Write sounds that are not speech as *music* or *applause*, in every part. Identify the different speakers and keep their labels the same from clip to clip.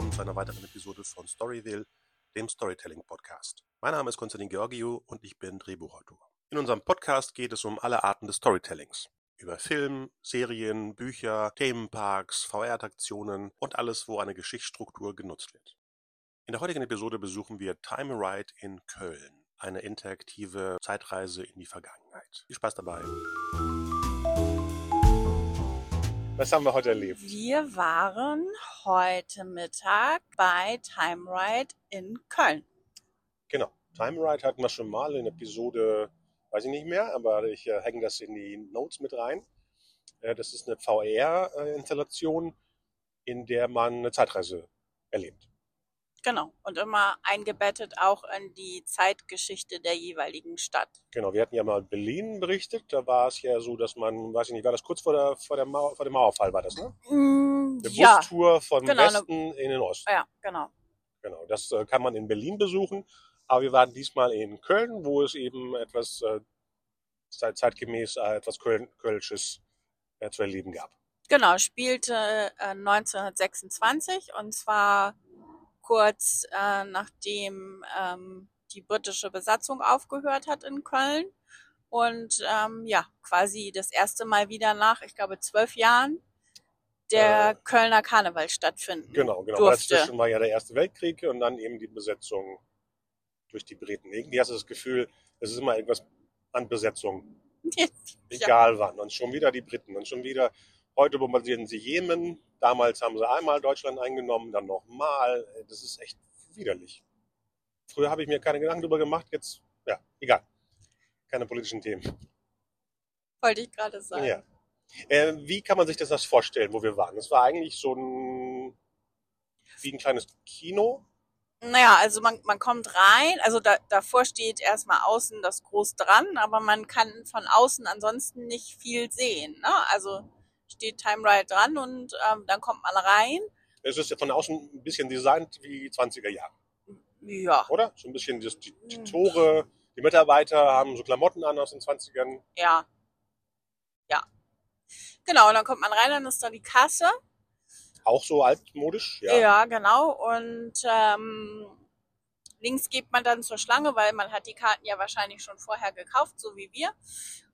Speaker 1: willkommen zu einer weiteren Episode von Storyville, dem Storytelling Podcast. Mein Name ist Konstantin Georgiou und ich bin Drehbuchautor. In unserem Podcast geht es um alle Arten des Storytellings. Über Film, Serien, Bücher, Themenparks, VR-Attraktionen und alles, wo eine Geschichtsstruktur genutzt wird. In der heutigen Episode besuchen wir Time Ride in Köln, eine interaktive Zeitreise in die Vergangenheit. Viel Spaß dabei! Was haben wir heute erlebt?
Speaker 2: Wir waren heute Mittag bei Time Ride in Köln.
Speaker 1: Genau. Time Ride hatten wir schon mal in Episode, weiß ich nicht mehr, aber ich äh, hänge das in die Notes mit rein. Äh, das ist eine VR-Installation, in der man eine Zeitreise erlebt.
Speaker 2: Genau. Und immer eingebettet auch in die Zeitgeschichte der jeweiligen Stadt.
Speaker 1: Genau. Wir hatten ja mal Berlin berichtet. Da war es ja so, dass man, weiß ich nicht, war das kurz vor, der, vor, der Mauer, vor dem Mauerfall, war das, ne?
Speaker 2: Mm,
Speaker 1: Eine
Speaker 2: ja,
Speaker 1: Bustour von
Speaker 2: Genau, eine-
Speaker 1: Westen in den Osten.
Speaker 2: ja, genau.
Speaker 1: Genau. Das äh, kann man in Berlin besuchen. Aber wir waren diesmal in Köln, wo es eben etwas äh, zeit, zeitgemäß äh, etwas Köln, Kölsches äh, zu erleben gab.
Speaker 2: Genau, spielte äh, 1926 und zwar kurz äh, nachdem ähm, die britische Besatzung aufgehört hat in Köln. Und ähm, ja, quasi das erste Mal wieder nach, ich glaube, zwölf Jahren der
Speaker 1: Äh,
Speaker 2: Kölner Karneval stattfinden
Speaker 1: Genau, genau.
Speaker 2: Durfte.
Speaker 1: Dazwischen war ja der Erste Weltkrieg und dann eben die Besetzung durch die Briten. Irgendwie hast du das Gefühl, es ist immer irgendwas an Besetzung, *laughs* egal wann. Und schon wieder die Briten und schon wieder, heute bombardieren sie Jemen, damals haben sie einmal Deutschland eingenommen, dann nochmal. Das ist echt widerlich. Früher habe ich mir keine Gedanken darüber gemacht, jetzt, ja, egal. Keine politischen Themen.
Speaker 2: Wollte ich gerade sagen.
Speaker 1: Ja. Äh, wie kann man sich das, das vorstellen, wo wir waren? Es war eigentlich so ein, wie ein kleines Kino.
Speaker 2: Naja, also man, man kommt rein, also da, davor steht erstmal außen das groß dran, aber man kann von außen ansonsten nicht viel sehen. Ne? Also steht Time Ride dran und ähm, dann kommt man rein.
Speaker 1: Es ist ja von außen ein bisschen designt wie 20er Jahre,
Speaker 2: Ja,
Speaker 1: oder? So ein bisschen das, die, die
Speaker 2: Mhm.
Speaker 1: Tore, die Mitarbeiter haben so Klamotten an aus den 20ern.
Speaker 2: ja. Ja. Genau, und dann kommt man rein, dann ist da die Kasse.
Speaker 1: Auch so altmodisch, ja.
Speaker 2: Ja, genau. Und ähm, links geht man dann zur Schlange, weil man hat die Karten ja wahrscheinlich schon vorher gekauft, so wie wir.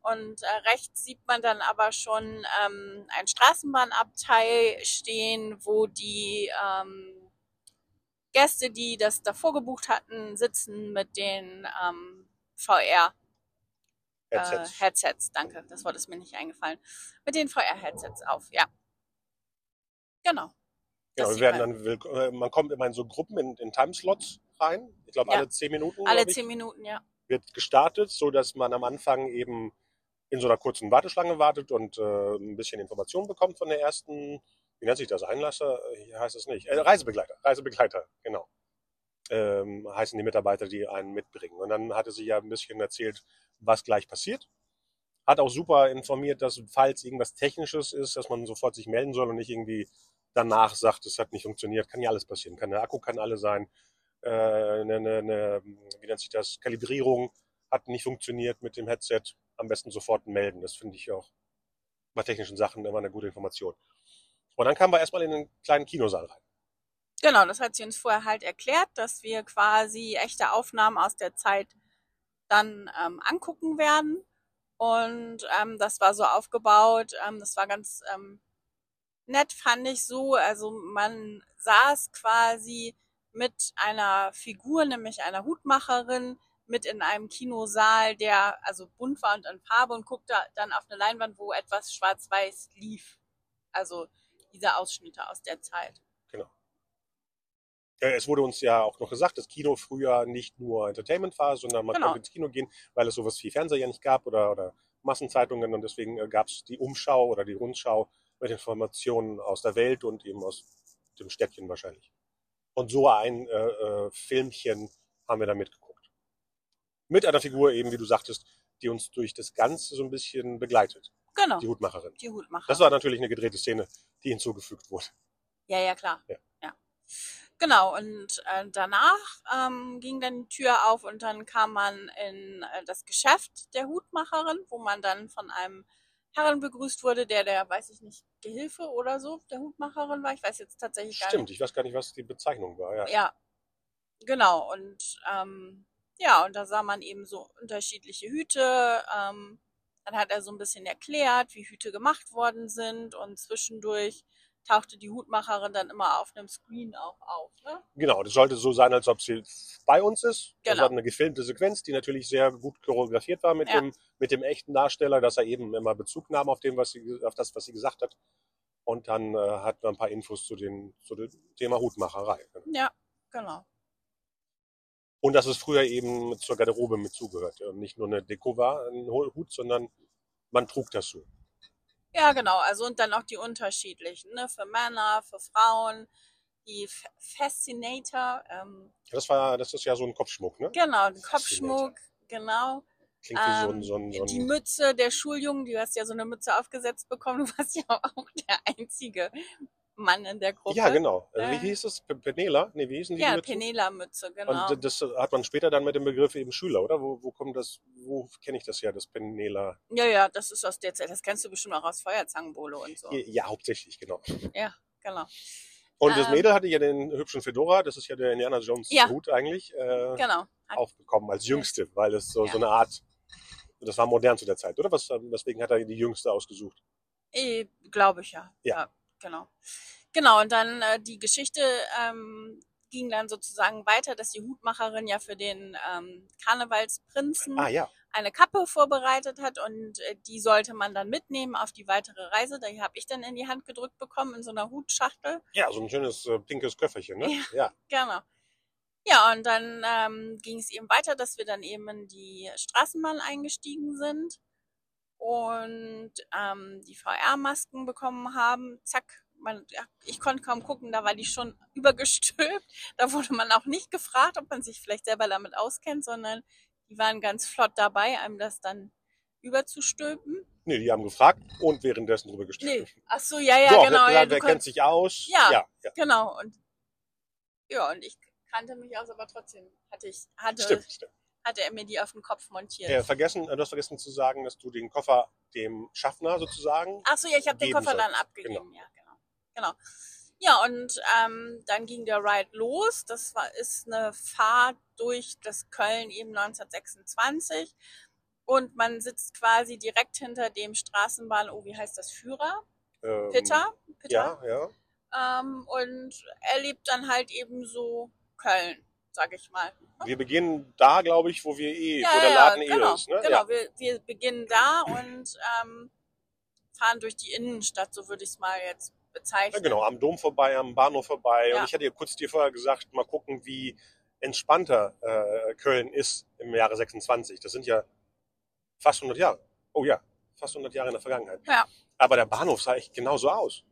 Speaker 2: Und äh, rechts sieht man dann aber schon ähm, ein Straßenbahnabteil stehen, wo die ähm, Gäste, die das davor gebucht hatten, sitzen mit den ähm, VR
Speaker 1: Headsets.
Speaker 2: Äh, Headsets. Danke, das Wort ist mir nicht eingefallen. Mit den VR-Headsets auf, ja. Genau. das
Speaker 1: wir werden
Speaker 2: man.
Speaker 1: dann, äh, man kommt immer in so Gruppen, in, in Timeslots rein. Ich glaube,
Speaker 2: Ja.
Speaker 1: alle zehn Minuten
Speaker 2: Alle zehn Minuten, ja.
Speaker 1: wird gestartet, so dass man am Anfang eben in so einer kurzen Warteschlange wartet und äh, ein bisschen Informationen bekommt von der ersten, wie nennt sich das, Einlasser? Hier heißt es nicht. Äh, Reisebegleiter, Reisebegleiter, genau. Ähm, heißen die Mitarbeiter, die einen mitbringen. Und dann hatte sie ja ein bisschen erzählt, was gleich passiert. Hat auch super informiert, dass falls irgendwas Technisches ist, dass man sofort sich melden soll und nicht irgendwie danach sagt, es hat nicht funktioniert. Kann ja alles passieren. Kann der Akku kann alle sein. Äh, eine, eine, wie nennt sich das, Kalibrierung hat nicht funktioniert mit dem Headset. Am besten sofort melden. Das finde ich auch bei technischen Sachen immer eine gute Information. Und dann kamen wir erstmal in einen kleinen Kinosaal rein.
Speaker 2: Genau, das hat sie uns vorher halt erklärt, dass wir quasi echte Aufnahmen aus der Zeit dann ähm, angucken werden. Und ähm, das war so aufgebaut, ähm, das war ganz ähm, nett, fand ich so. Also man saß quasi mit einer Figur, nämlich einer Hutmacherin, mit in einem Kinosaal, der also bunt war und in Farbe und guckte dann auf eine Leinwand, wo etwas schwarz-weiß lief. Also diese Ausschnitte aus der Zeit.
Speaker 1: Genau. Äh, Es wurde uns ja auch noch gesagt, dass Kino früher nicht nur Entertainment war, sondern man
Speaker 2: Genau.
Speaker 1: konnte ins Kino gehen, weil es sowas wie Fernseher ja nicht gab oder, oder Massenzeitungen und deswegen gab es die Umschau oder die Rundschau mit Informationen aus der Welt und eben aus dem Städtchen wahrscheinlich. Und so ein äh, äh, Filmchen haben wir da mitgeguckt. Mit einer Figur eben, wie du sagtest, die uns durch das Ganze so ein bisschen begleitet.
Speaker 2: Genau,
Speaker 1: Die Hutmacherin.
Speaker 2: die Hutmacher.
Speaker 1: Das war natürlich eine gedrehte Szene, die hinzugefügt wurde.
Speaker 2: Ja, ja, klar.
Speaker 1: Ja.
Speaker 2: Genau, und äh, danach ähm, ging dann die Tür auf und dann kam man in äh, das Geschäft der Hutmacherin, wo man dann von einem Herren begrüßt wurde, der der, weiß ich nicht, Gehilfe oder so, der Hutmacherin war. Ich weiß jetzt tatsächlich gar
Speaker 1: Stimmt,
Speaker 2: nicht.
Speaker 1: ich weiß gar nicht, was die Bezeichnung war. Ja.
Speaker 2: Ja, genau. Und ähm, ja, und da sah man eben so unterschiedliche Hüte. Ähm, dann hat er so ein bisschen erklärt, wie Hüte gemacht worden sind und zwischendurch tauchte die Hutmacherin dann immer auf einem Screen auch auf. Ne?
Speaker 1: Genau, das sollte so sein, als ob sie bei uns ist. Das
Speaker 2: Genau.
Speaker 1: war eine gefilmte Sequenz, die natürlich sehr gut choreografiert war mit,
Speaker 2: Ja.
Speaker 1: dem, mit dem echten Darsteller, dass er eben immer Bezug nahm auf, dem, was sie, auf das, was sie gesagt hat. Und dann äh, hat man ein paar Infos zu, den, zu dem Thema Hutmacherei.
Speaker 2: Ja, genau.
Speaker 1: Und dass es früher eben zur Garderobe mit zugehört. Nicht nur eine Deko war, ein Hut, sondern man trug das so.
Speaker 2: Ja, genau. Also und dann auch die unterschiedlichen, ne? Für Männer, für Frauen, die F Fascinator, ähm,
Speaker 1: Das war, das ist ja so ein Kopfschmuck, ne?
Speaker 2: genau,
Speaker 1: Fascinator.
Speaker 2: Kopfschmuck, genau.
Speaker 1: Klingt wie so ein,
Speaker 2: Ähm,
Speaker 1: so ein, so
Speaker 2: die
Speaker 1: ein
Speaker 2: Mütze der Schuljungen, du hast ja so eine Mütze aufgesetzt bekommen, *laughs* du warst ja auch der einzige Mann in der Gruppe.
Speaker 1: Ja, genau. Äh,
Speaker 2: Äh,
Speaker 1: wie hieß es? Penela? Nee, wie hießen die
Speaker 2: Ja? Penela-Mütze, genau.
Speaker 1: Und das hat man später dann mit dem Begriff eben Schüler, oder? Wo, wo kommt das, wo kenne ich das ja, das Penela?
Speaker 2: ja, ja, das ist aus der Zeit. Das kennst du bestimmt auch aus Feuerzangenbowle und so.
Speaker 1: Ja, hauptsächlich, genau.
Speaker 2: Ja, genau.
Speaker 1: Und das
Speaker 2: Ähm.
Speaker 1: Mädel hatte ja den hübschen Fedora, das ist ja der Indiana Jones
Speaker 2: Ja.
Speaker 1: Hut eigentlich, äh,
Speaker 2: Genau. Hat,
Speaker 1: aufgekommen als jüngste, weil es so,
Speaker 2: Ja.
Speaker 1: so eine Art, das war modern zu der Zeit, oder? Was, weswegen hat er die jüngste ausgesucht?
Speaker 2: eh, Glaube ich ja.
Speaker 1: Ja.
Speaker 2: Genau. Genau, und dann äh, die Geschichte ähm, ging dann sozusagen weiter, dass die Hutmacherin ja für den ähm, Karnevalsprinzen
Speaker 1: Ah ja,
Speaker 2: eine Kappe vorbereitet hat und äh, die sollte man dann mitnehmen auf die weitere Reise. Die habe ich dann in die Hand gedrückt bekommen in so einer Hutschachtel.
Speaker 1: ja, so ein schönes äh, pinkes Köfferchen, ne?
Speaker 2: Ja.
Speaker 1: ja.
Speaker 2: Genau. Ja, und dann ähm, ging es eben weiter, dass wir dann eben in die Straßenbahn eingestiegen sind und ähm, die VR-Masken bekommen haben. Zack, man, ich konnte kaum gucken, da war die schon *laughs* übergestülpt. Da wurde man auch nicht gefragt, ob man sich vielleicht selber damit auskennt, sondern die waren ganz flott dabei, einem das dann überzustülpen.
Speaker 1: Nee, die haben gefragt und währenddessen drüber gestimmt.
Speaker 2: Nee, ach so, ja, ja,
Speaker 1: so,
Speaker 2: genau.
Speaker 1: wer,
Speaker 2: Ja,
Speaker 1: wer kennt sich aus?
Speaker 2: Ja.
Speaker 1: ja, ja.
Speaker 2: genau. Und ja, und ich kannte mich aus, aber trotzdem hatte ich, hatte,
Speaker 1: Stimmt, stimmt.
Speaker 2: Hatte er mir die auf den Kopf montiert.
Speaker 1: Äh, vergessen, du hast vergessen zu sagen, dass du den Koffer dem Schaffner sozusagen.
Speaker 2: Ach so, ja, ich habe den Koffer dann
Speaker 1: sollst.
Speaker 2: abgegeben. Ja, genau. Genau. Ja, und ähm, dann ging der Ride los. Das war ist eine Fahrt durch das Köln eben 1926. Und man sitzt quasi direkt hinter dem Straßenbahn, oh, wie heißt das, Führer?
Speaker 1: Ähm,
Speaker 2: Pitter? Pitter?
Speaker 1: Ja, ja.
Speaker 2: Ähm, und erlebt dann halt eben so Köln, sag ich mal.
Speaker 1: Wir beginnen da, glaube ich, wo wir eh,
Speaker 2: Ja,
Speaker 1: wo der
Speaker 2: ja,
Speaker 1: Laden eh
Speaker 2: genau,
Speaker 1: ist. Ne?
Speaker 2: genau.
Speaker 1: Ja.
Speaker 2: Wir, wir beginnen da und ähm, fahren durch die Innenstadt, so würde ich es mal jetzt bezeichnen.
Speaker 1: Ja, genau, am Dom vorbei, am Bahnhof vorbei.
Speaker 2: Ja.
Speaker 1: Und ich hatte ja kurz dir vorher gesagt, mal gucken, wie entspannter äh, Köln ist im Jahre 26. Das sind ja fast 100 Jahre. Oh ja, fast 100 Jahre in der Vergangenheit.
Speaker 2: Ja.
Speaker 1: Aber der Bahnhof sah echt genauso aus.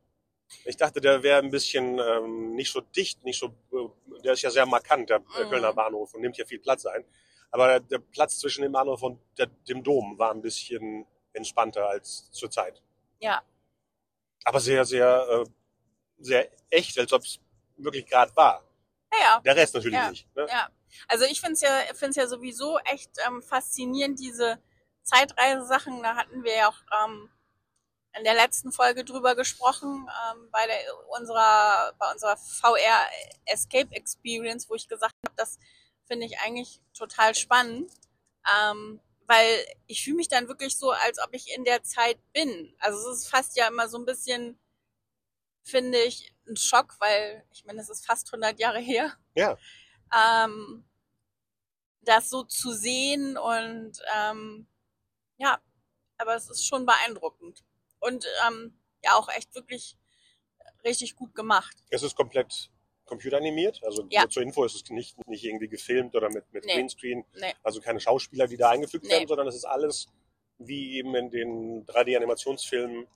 Speaker 1: Ich dachte, der wäre ein bisschen ähm, nicht so dicht, nicht so, äh, der ist ja sehr markant, der
Speaker 2: Mhm.
Speaker 1: Kölner Bahnhof und nimmt ja viel Platz ein. Aber der, der Platz zwischen dem Bahnhof und der, dem Dom war ein bisschen entspannter als zur Zeit.
Speaker 2: Ja,
Speaker 1: Aber sehr, sehr, äh, sehr echt, als ob es wirklich gerade war.
Speaker 2: ja, ja.
Speaker 1: Der Rest natürlich
Speaker 2: Ja,
Speaker 1: nicht. Ne?
Speaker 2: ja. Also ich finde es ja, find's ja sowieso echt ähm, faszinierend, diese Zeitreisesachen. Da hatten wir ja auch ähm, in der letzten Folge drüber gesprochen, ähm, bei, der, unserer, bei unserer VR Escape Experience, wo ich gesagt habe, das finde ich eigentlich total spannend. Ähm, weil ich fühle mich dann wirklich so, als ob ich in der Zeit bin. Also es ist fast ja immer so ein bisschen, finde ich, ein Schock, weil ich meine, es ist fast 100 Jahre her
Speaker 1: Ja.
Speaker 2: ähm, das so zu sehen und ähm, ja, aber es ist schon beeindruckend und ähm, ja auch echt wirklich richtig gut gemacht.
Speaker 1: Es ist komplett computeranimiert. Also
Speaker 2: Ja.
Speaker 1: zur Info, es ist nicht, nicht irgendwie gefilmt oder mit, mit
Speaker 2: Nee.
Speaker 1: Greenscreen.
Speaker 2: Nee.
Speaker 1: Also keine Schauspieler, die da eingefügt
Speaker 2: Nee.
Speaker 1: werden, sondern es ist alles wie eben in den 3D-Animationsfilmen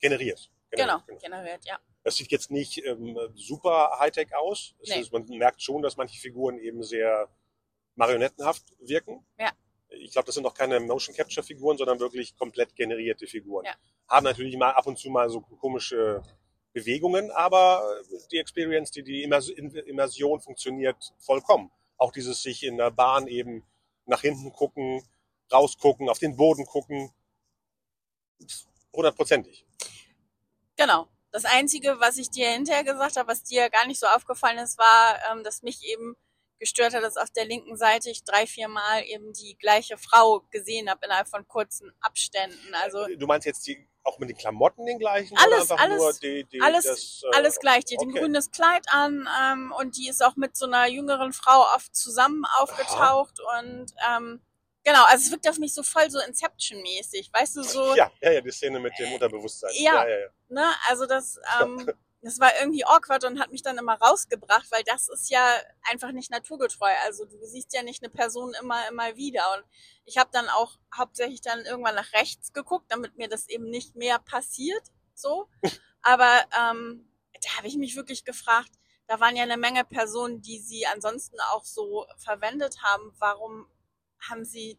Speaker 1: generiert.
Speaker 2: Genau, generiert, ja.
Speaker 1: Das sieht jetzt nicht ähm, super Hightech aus. Es
Speaker 2: Nee.
Speaker 1: ist, man merkt schon, dass manche Figuren eben sehr marionettenhaft wirken.
Speaker 2: Ja.
Speaker 1: Ich glaube, das sind auch keine Motion Capture Figuren, sondern wirklich komplett generierte Figuren.
Speaker 2: Ja.
Speaker 1: Haben natürlich mal ab und zu mal so komische Bewegungen, aber die Experience, die, die Immers- Immersion funktioniert vollkommen. Auch dieses sich in der Bahn eben nach hinten gucken, rausgucken, auf den Boden gucken. hundertprozentig.
Speaker 2: Genau. Das Einzige, was ich dir hinterher gesagt habe, was dir gar nicht so aufgefallen ist, war, ähm, dass mich eben gestört hat, dass auf der linken Seite ich drei, vier Mal eben die gleiche Frau gesehen habe innerhalb von kurzen Abständen. Also
Speaker 1: Du meinst jetzt die, auch mit den Klamotten den gleichen?
Speaker 2: Alles, alles,
Speaker 1: nur die, die,
Speaker 2: alles,
Speaker 1: das, äh,
Speaker 2: alles gleich. Die hat ein
Speaker 1: okay.
Speaker 2: grünes Kleid an ähm, und die ist auch mit so einer jüngeren Frau oft zusammen aufgetaucht und ähm, genau, also es wirkt auf mich so voll so Inception-mäßig, weißt du, so,
Speaker 1: Ja, ja, ja, die Szene mit dem Unterbewusstsein.
Speaker 2: ja.
Speaker 1: ja, ja. ja.
Speaker 2: ne, also das, ähm, *laughs* das war irgendwie awkward und hat mich dann immer rausgebracht, weil das ist ja einfach nicht naturgetreu. Also du siehst ja nicht eine Person immer, immer wieder. Und ich habe dann auch hauptsächlich dann irgendwann nach rechts geguckt, damit mir das eben nicht mehr passiert. So. Aber ähm, da habe ich mich wirklich gefragt, da waren ja eine Menge Personen, die sie ansonsten auch so verwendet haben. Warum haben sie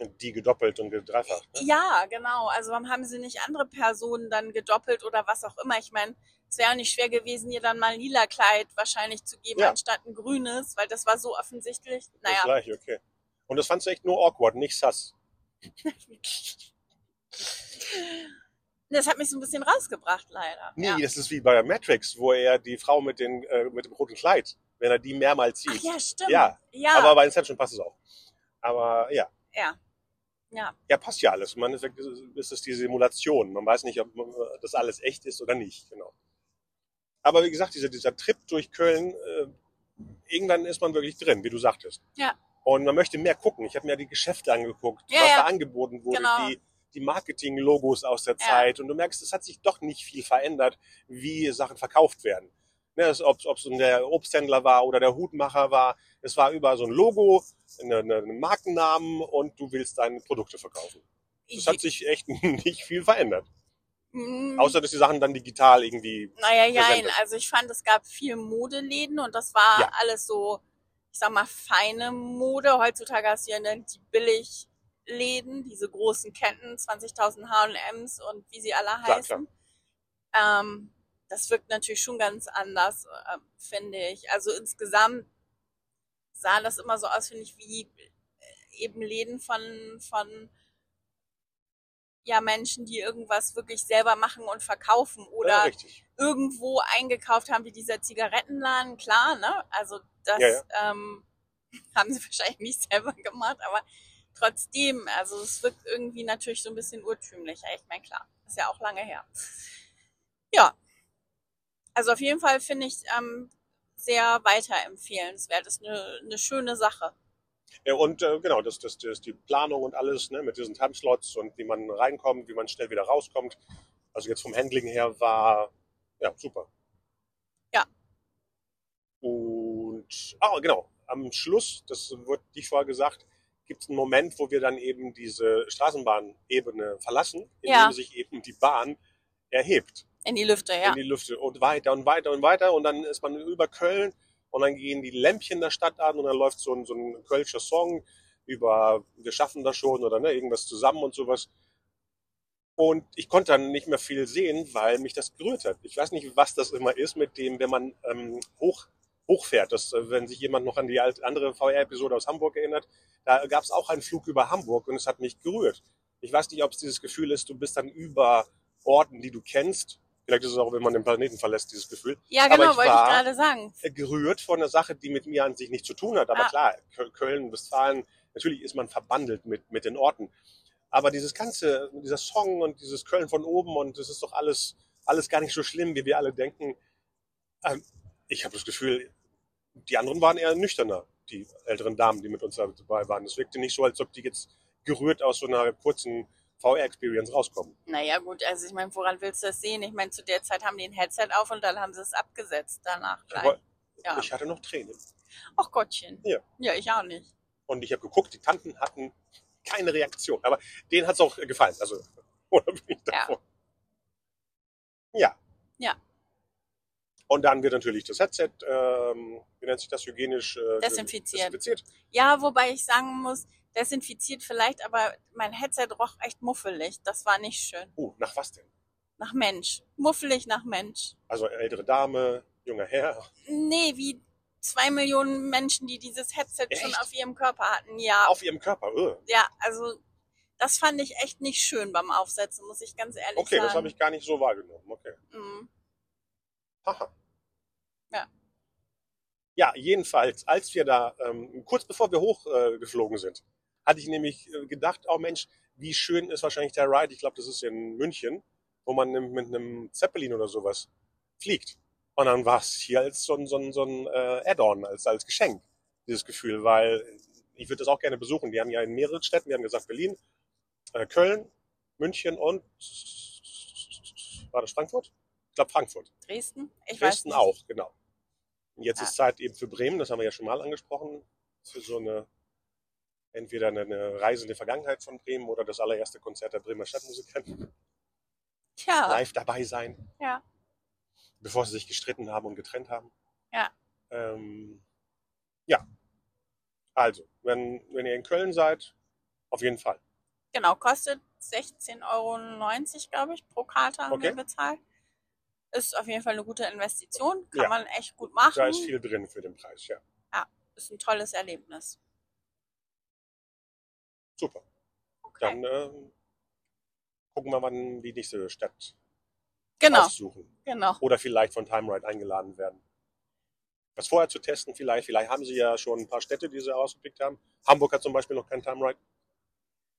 Speaker 1: die gedoppelt und gedreifacht. Ne?
Speaker 2: ja, genau. Also warum haben sie nicht andere Personen dann gedoppelt oder was auch immer? Ich meine, es wäre auch nicht schwer gewesen, ihr dann mal ein lila Kleid wahrscheinlich zu geben,
Speaker 1: Ja.
Speaker 2: anstatt ein grünes, weil das war so offensichtlich.
Speaker 1: Das
Speaker 2: Naja,
Speaker 1: gleiche, okay. Und das fandst du echt nur awkward, nicht sass. *laughs*
Speaker 2: das hat mich so ein bisschen rausgebracht, leider.
Speaker 1: Nee,
Speaker 2: ja.
Speaker 1: das ist wie bei Matrix, wo er die Frau mit, den, äh, mit dem roten Kleid, wenn er die mehrmals
Speaker 2: Ach
Speaker 1: sieht.
Speaker 2: ja, stimmt.
Speaker 1: Ja,
Speaker 2: ja,
Speaker 1: Aber bei Inception passt es auch. Aber ja,
Speaker 2: ja. Ja,
Speaker 1: ja, passt ja alles. Im Endeffekt ist ist es die Simulation. Man weiß nicht, ob das alles echt ist oder nicht. Genau. Aber wie gesagt, dieser, dieser Trip durch Köln, äh, irgendwann ist man wirklich drin, wie du sagtest.
Speaker 2: Ja.
Speaker 1: Und man möchte mehr gucken. Ich habe mir die Geschäfte angeguckt,
Speaker 2: Ja,
Speaker 1: was
Speaker 2: ja.
Speaker 1: da angeboten wurde,
Speaker 2: Genau.
Speaker 1: die, die Marketing-Logos aus der
Speaker 2: Ja.
Speaker 1: Zeit. Und du merkst, es hat sich doch nicht viel verändert, wie Sachen verkauft werden. Ne, ob es der Obsthändler war oder der Hutmacher war. Es war überall so ein Logo, eine, eine, einen Markennamen und du willst deine Produkte verkaufen. Das hat sich echt *laughs* nicht viel verändert.
Speaker 2: Mm,
Speaker 1: Außer, dass die Sachen dann digital irgendwie.
Speaker 2: Naja, jein. Also ich fand, es gab viel Modeläden und das war
Speaker 1: Ja.
Speaker 2: alles so, ich sag mal, feine Mode. Heutzutage hast du ja die Billigläden, diese großen Ketten, 20.000 H&Ms und wie sie alle
Speaker 1: Klar,
Speaker 2: heißen. Ähm, das wirkt natürlich schon ganz anders, äh, finde ich. Also insgesamt sah das immer so aus, finde ich, wie äh, eben Läden von, von ja, Menschen, die irgendwas wirklich selber machen und verkaufen oder
Speaker 1: Ja,
Speaker 2: irgendwo eingekauft haben, wie dieser Zigarettenladen, klar, ne? Also das
Speaker 1: Ja,
Speaker 2: Ähm, *laughs* haben sie wahrscheinlich nicht selber gemacht, aber trotzdem, also es wirkt irgendwie natürlich so ein bisschen urtümlicher. Ich meine, klar, ist ja auch lange her. Ja. Also auf jeden Fall finde ich ähm, sehr weiterempfehlenswert. Ist eine, eine schöne Sache.
Speaker 1: Ja, und äh, genau, das, das, das die Planung und alles ne, mit diesen Timeslots und wie man reinkommt, wie man schnell wieder rauskommt. Also jetzt vom Handling her war ja super.
Speaker 2: Ja.
Speaker 1: Und ah, genau, am Schluss, das wird dich vorher gesagt, gibt es einen Moment, wo wir dann eben diese Straßenbahnebene verlassen, indem
Speaker 2: Ja.
Speaker 1: sich eben die Bahn erhebt.
Speaker 2: In die Lüfte, ja.
Speaker 1: in die Lüfte und weiter und weiter und weiter und dann ist man über Köln und dann gehen die Lämpchen der Stadt an und dann läuft so ein, so ein kölscher Song über wir schaffen das schon oder ne, irgendwas zusammen und sowas. Und ich konnte dann nicht mehr viel sehen, weil mich das gerührt hat. Ich weiß nicht, was das immer ist mit dem, wenn man ähm, hoch, hochfährt. Das, äh, wenn sich jemand noch an die andere VR-Episode aus Hamburg erinnert, da gab es auch einen Flug über Hamburg und es hat mich gerührt. Ich weiß nicht, ob es dieses Gefühl ist, du bist dann über Orten, die du kennst. Vielleicht ist es auch, wenn man den Planeten verlässt, dieses Gefühl.
Speaker 2: Ja, genau,
Speaker 1: ich
Speaker 2: wollte ich gerade sagen.
Speaker 1: Gerührt von einer Sache, die mit mir an sich nichts zu tun hat. Aber
Speaker 2: Ah.
Speaker 1: klar, Kö- Köln, Westfalen, natürlich ist man verbandelt mit, mit den Orten. Aber dieses ganze, dieser Song und dieses Köln von oben und das ist doch alles, alles gar nicht so schlimm, wie wir alle denken. Ähm, ich habe das Gefühl, die anderen waren eher nüchterner, die älteren Damen, die mit uns dabei waren. Es wirkte nicht so, als ob die jetzt gerührt aus so einer kurzen VR-Experience rauskommen.
Speaker 2: Naja, gut, also ich meine, woran willst du das sehen? Ich meine, zu der Zeit haben die ein Headset auf und dann haben sie es abgesetzt danach gleich.
Speaker 1: Aber
Speaker 2: Ja.
Speaker 1: ich hatte noch Tränen.
Speaker 2: Ach Gottchen.
Speaker 1: Ja.
Speaker 2: Ja, ich auch nicht.
Speaker 1: Und ich habe geguckt, die Tanten hatten keine Reaktion. Aber denen hat es auch gefallen. Also, *laughs* oder bin ich
Speaker 2: Ja.
Speaker 1: davor? Ja.
Speaker 2: Ja.
Speaker 1: Und dann wird natürlich das Headset, ähm, wie nennt sich das, hygienisch äh,
Speaker 2: Desinfiziert.
Speaker 1: desinfiziert.
Speaker 2: Ja, wobei ich sagen muss, desinfiziert vielleicht, aber mein Headset roch echt muffelig. Das war nicht schön.
Speaker 1: Uh, nach was denn?
Speaker 2: Nach Mensch. Muffelig nach Mensch.
Speaker 1: Also ältere Dame, junger Herr.
Speaker 2: Nee, wie zwei Millionen Menschen, die dieses Headset schon
Speaker 1: Echt?
Speaker 2: auf ihrem Körper hatten. Ja,
Speaker 1: Auf ihrem Körper. Uh.
Speaker 2: ja, also das fand ich echt nicht schön beim Aufsetzen, muss ich ganz ehrlich
Speaker 1: Okay,
Speaker 2: sagen.
Speaker 1: das habe ich gar nicht so wahrgenommen. Okay.
Speaker 2: Mhm.
Speaker 1: Haha.
Speaker 2: Ja.
Speaker 1: Ja, jedenfalls, als wir da, ähm, kurz bevor wir hochgeflogen äh, sind, hatte ich nämlich äh, gedacht, oh Mensch, wie schön ist wahrscheinlich der Ride, ich glaube, das ist in München, wo man mit einem Zeppelin oder sowas fliegt. Und dann war es hier als so ein, so ein, so ein äh, Add-on, als, als Geschenk, dieses Gefühl, weil ich würde das auch gerne besuchen. Die haben ja in mehreren Städten, wir haben gesagt Berlin, äh, Köln, München und war das Frankfurt? Ich glaube Frankfurt.
Speaker 2: Dresden? Ich weiß
Speaker 1: Dresden
Speaker 2: nicht.
Speaker 1: auch, genau. Und jetzt
Speaker 2: Ja.
Speaker 1: ist Zeit eben für Bremen, das haben wir ja schon mal angesprochen, für so eine, entweder eine, Reise in die Vergangenheit von Bremen oder das allererste Konzert der Bremer Stadtmusiker.
Speaker 2: Tja,
Speaker 1: Live dabei sein,
Speaker 2: ja.
Speaker 1: bevor sie sich gestritten haben und getrennt haben.
Speaker 2: Ja.
Speaker 1: Ähm, ja. Also, wenn, wenn ihr in Köln seid, auf jeden Fall.
Speaker 2: Genau, kostet 16,90 Euro, glaube ich, pro Karte haben
Speaker 1: Okay.
Speaker 2: wir bezahlt. Ist auf jeden Fall eine gute Investition, kann
Speaker 1: Ja.
Speaker 2: man echt gut machen.
Speaker 1: Da ist viel drin für den Preis, ja.
Speaker 2: Ist ein tolles Erlebnis.
Speaker 1: Super.
Speaker 2: Okay.
Speaker 1: Dann ähm, gucken wir mal, wann die nächste Stadt
Speaker 2: genau,
Speaker 1: aussuchen.
Speaker 2: genau.
Speaker 1: oder vielleicht von Time Ride eingeladen werden. Das vorher zu testen vielleicht. Vielleicht haben sie ja schon ein paar Städte, die sie ausgepickt haben. Hamburg hat zum Beispiel noch keinen Time Ride.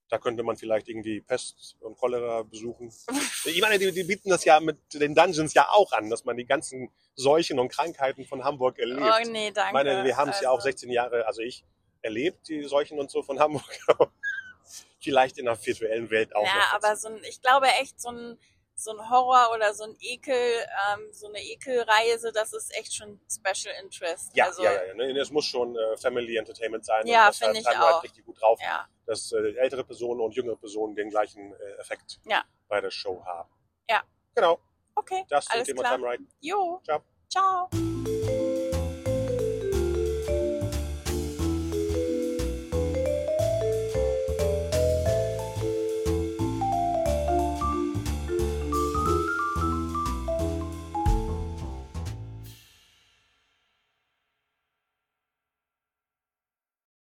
Speaker 1: Da könnte man vielleicht irgendwie Pest und Cholera besuchen. *laughs* Ich meine, die, die bieten das ja mit den Dungeons ja auch an, dass man die ganzen Seuchen und Krankheiten von Hamburg erlebt.
Speaker 2: Oh nee, danke.
Speaker 1: ich meine, wir haben es ja auch
Speaker 2: Also,
Speaker 1: 16 Jahre, also ich, erlebt, die Seuchen und so von Hamburg. *laughs* vielleicht in der virtuellen Welt auch.
Speaker 2: Ja, aber so ein, ich glaube echt, so ein, so ein Horror oder so ein Ekel, ähm, so eine Ekelreise, das ist echt schon Special Interest.
Speaker 1: Ja,
Speaker 2: also,
Speaker 1: ja, ja, ja. ne? Es muss schon äh, Family Entertainment sein.
Speaker 2: Ja,
Speaker 1: und das
Speaker 2: finde
Speaker 1: hat
Speaker 2: ich
Speaker 1: Time Ride
Speaker 2: auch.
Speaker 1: richtig gut drauf.
Speaker 2: ja.
Speaker 1: dass äh, ältere Personen und jüngere Personen den gleichen äh, Effekt
Speaker 2: Ja.
Speaker 1: bei der Show haben.
Speaker 2: Ja.
Speaker 1: Genau,
Speaker 2: Okay,
Speaker 1: das zum Thema
Speaker 2: klar.
Speaker 1: Time Ride.
Speaker 2: Jo.
Speaker 1: Ciao.
Speaker 2: Ciao.